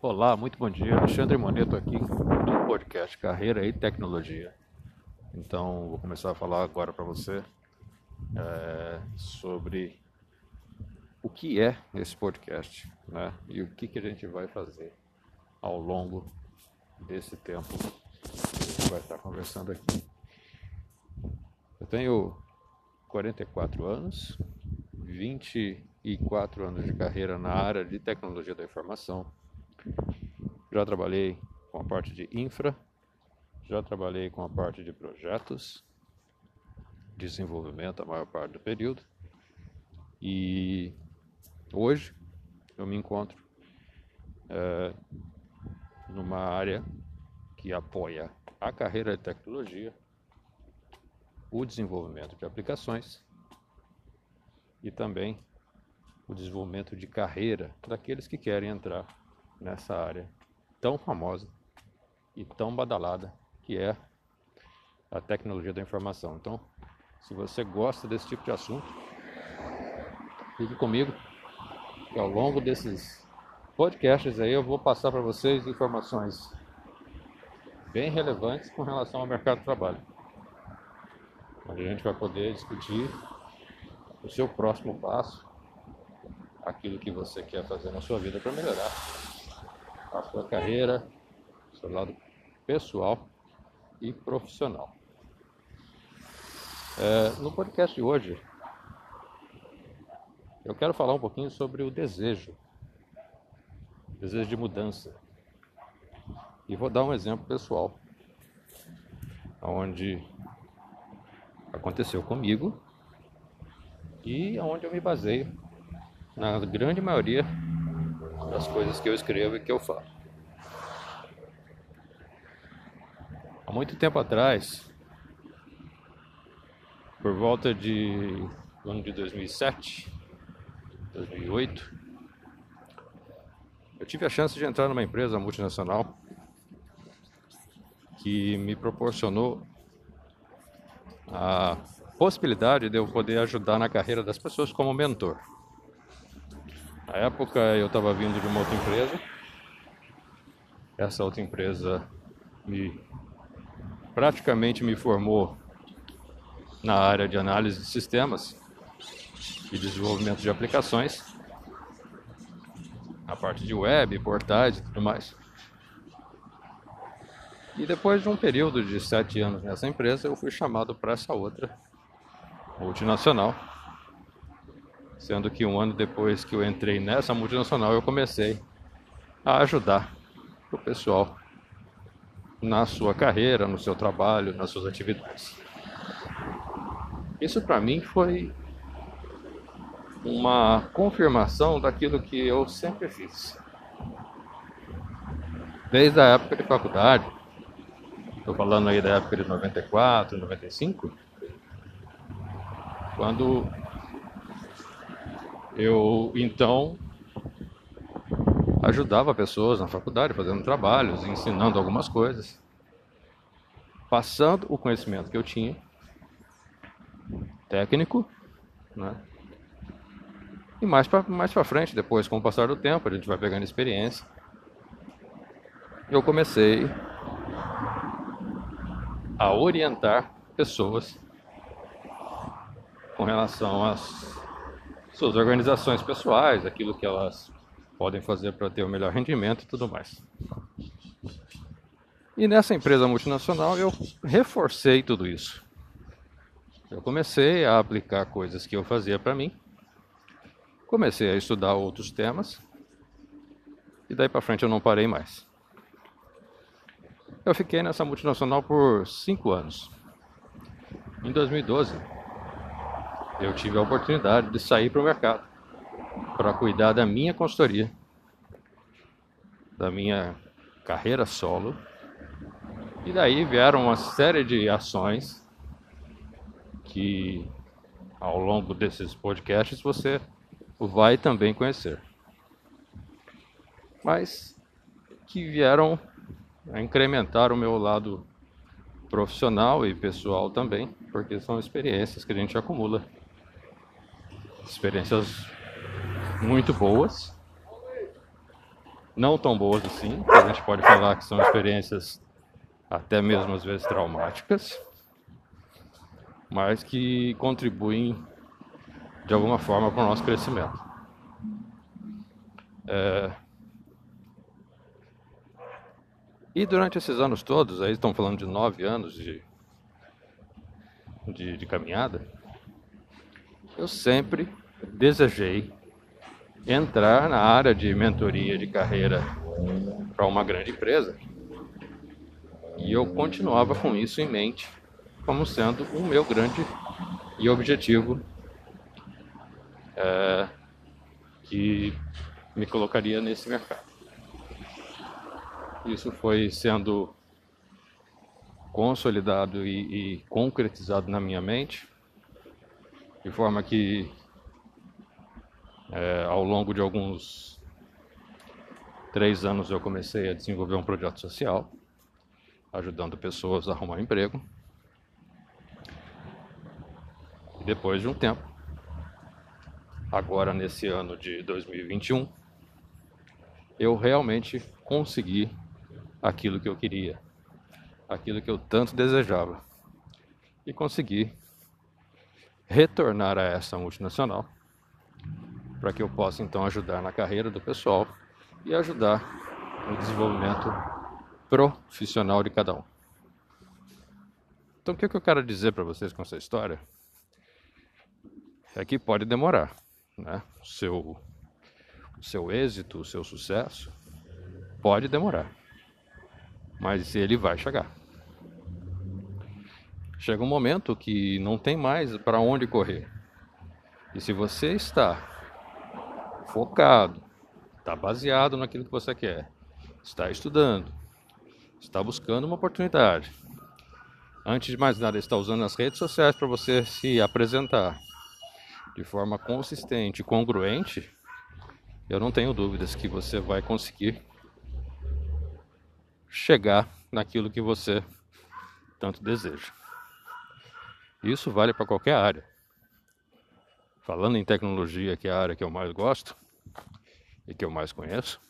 Olá, muito bom dia. Alexandre Moneto aqui do podcast Carreira e Tecnologia. Então, vou começar a falar agora para você é, sobre o que é esse podcast né? e o que, que a gente vai fazer ao longo desse tempo que a gente vai estar conversando aqui. Eu tenho 44 anos, 24 anos de carreira na área de tecnologia da informação. Já trabalhei com a parte de infra, já trabalhei com a parte de projetos, desenvolvimento a maior parte do período. E hoje eu me encontro é, numa área que apoia a carreira de tecnologia o desenvolvimento de aplicações e também o desenvolvimento de carreira daqueles que querem entrar nessa área tão famosa e tão badalada que é a tecnologia da informação. Então, se você gosta desse tipo de assunto, fique comigo, que ao longo desses podcasts aí eu vou passar para vocês informações bem relevantes com relação ao mercado de trabalho onde a gente vai poder discutir o seu próximo passo, aquilo que você quer fazer na sua vida para melhorar a sua carreira, seu lado pessoal e profissional. É, no podcast de hoje, eu quero falar um pouquinho sobre o desejo, desejo de mudança. E vou dar um exemplo pessoal, onde aconteceu comigo e onde eu me baseio na grande maioria das coisas que eu escrevo e que eu falo. Há muito tempo atrás, por volta de ano de 2007, 2008, eu tive a chance de entrar numa empresa multinacional que me proporcionou a possibilidade de eu poder ajudar na carreira das pessoas como mentor. Na época eu estava vindo de uma outra empresa. Essa outra empresa me praticamente me formou na área de análise de sistemas e desenvolvimento de aplicações, na parte de web, portais e tudo mais. E depois de um período de sete anos nessa empresa, eu fui chamado para essa outra multinacional. Sendo que um ano depois que eu entrei nessa multinacional, eu comecei a ajudar o pessoal na sua carreira, no seu trabalho, nas suas atividades. Isso para mim foi uma confirmação daquilo que eu sempre fiz. Desde a época de faculdade, Estou falando aí da época de 94, 95, quando eu então ajudava pessoas na faculdade, fazendo trabalhos, ensinando algumas coisas, passando o conhecimento que eu tinha, técnico, né? E mais para mais frente, depois, com o passar do tempo, a gente vai pegando experiência. Eu comecei a orientar pessoas com relação às suas organizações pessoais, aquilo que elas podem fazer para ter o melhor rendimento e tudo mais. E nessa empresa multinacional eu reforcei tudo isso. Eu comecei a aplicar coisas que eu fazia para mim, comecei a estudar outros temas e daí para frente eu não parei mais. Eu fiquei nessa multinacional por cinco anos. Em 2012, eu tive a oportunidade de sair para o mercado para cuidar da minha consultoria, da minha carreira solo. E daí vieram uma série de ações que ao longo desses podcasts você vai também conhecer. Mas que vieram a incrementar o meu lado profissional e pessoal também, porque são experiências que a gente acumula. Experiências muito boas não tão boas assim, a gente pode falar que são experiências até mesmo às vezes traumáticas, mas que contribuem de alguma forma para o nosso crescimento. É... E durante esses anos todos, aí estão falando de nove anos de, de, de caminhada, eu sempre desejei entrar na área de mentoria de carreira para uma grande empresa. E eu continuava com isso em mente como sendo o meu grande e objetivo é, que me colocaria nesse mercado. Isso foi sendo consolidado e, e concretizado na minha mente, de forma que é, ao longo de alguns três anos eu comecei a desenvolver um projeto social, ajudando pessoas a arrumar emprego. E depois de um tempo, agora nesse ano de 2021, eu realmente consegui aquilo que eu queria, aquilo que eu tanto desejava, e consegui retornar a essa multinacional para que eu possa então ajudar na carreira do pessoal e ajudar no desenvolvimento profissional de cada um. Então, o que, é que eu quero dizer para vocês com essa história? É que pode demorar, né? O seu, o seu êxito, o seu sucesso pode demorar, mas ele vai chegar. Chega um momento que não tem mais para onde correr. E se você está focado, está baseado naquilo que você quer, está estudando, está buscando uma oportunidade. Antes de mais nada, está usando as redes sociais para você se apresentar de forma consistente e congruente. Eu não tenho dúvidas que você vai conseguir chegar naquilo que você tanto deseja. Isso vale para qualquer área. Falando em tecnologia, que é a área que eu mais gosto e que eu mais conheço,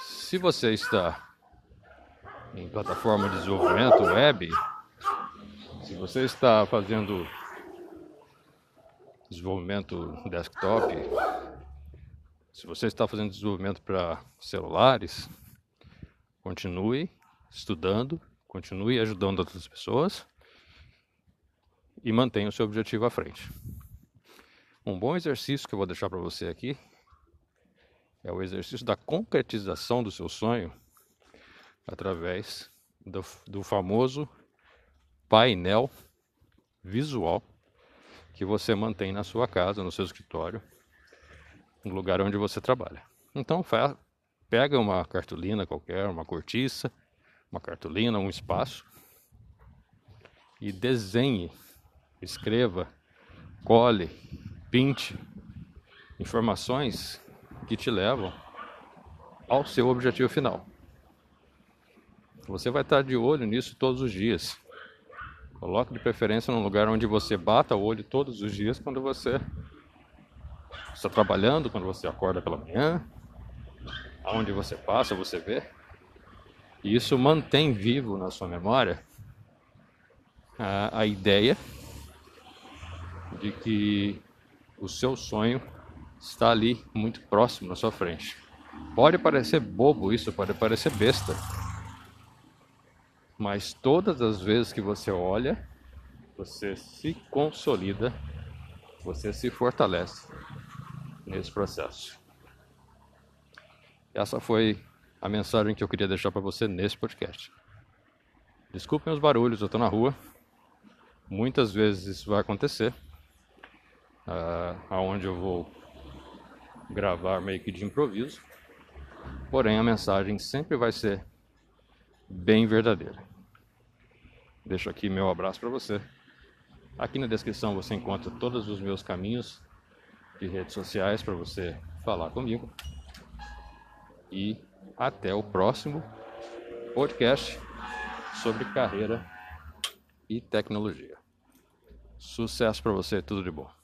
se você está em plataforma de desenvolvimento web, se você está fazendo desenvolvimento desktop, se você está fazendo desenvolvimento para celulares, continue estudando, continue ajudando outras pessoas e mantenha o seu objetivo à frente. Um bom exercício que eu vou deixar para você aqui é o exercício da concretização do seu sonho através do, do famoso painel visual que você mantém na sua casa, no seu escritório, no lugar onde você trabalha. Então, pega uma cartolina qualquer, uma cortiça, uma cartolina, um espaço e desenhe escreva, cole, pinte informações que te levam ao seu objetivo final. Você vai estar de olho nisso todos os dias. Coloque de preferência num lugar onde você bata o olho todos os dias quando você está trabalhando, quando você acorda pela manhã, aonde você passa, você vê. E isso mantém vivo na sua memória a, a ideia de que o seu sonho está ali muito próximo na sua frente. Pode parecer bobo isso, pode parecer besta, mas todas as vezes que você olha, você se consolida, você se fortalece nesse processo. Essa foi a mensagem que eu queria deixar para você nesse podcast. Desculpem os barulhos, eu estou na rua. Muitas vezes isso vai acontecer uh, aonde eu vou gravar meio que de improviso. Porém, a mensagem sempre vai ser bem verdadeira. Deixo aqui meu abraço para você. Aqui na descrição você encontra todos os meus caminhos de redes sociais para você falar comigo. E até o próximo podcast sobre carreira e tecnologia. Sucesso para você, tudo de bom.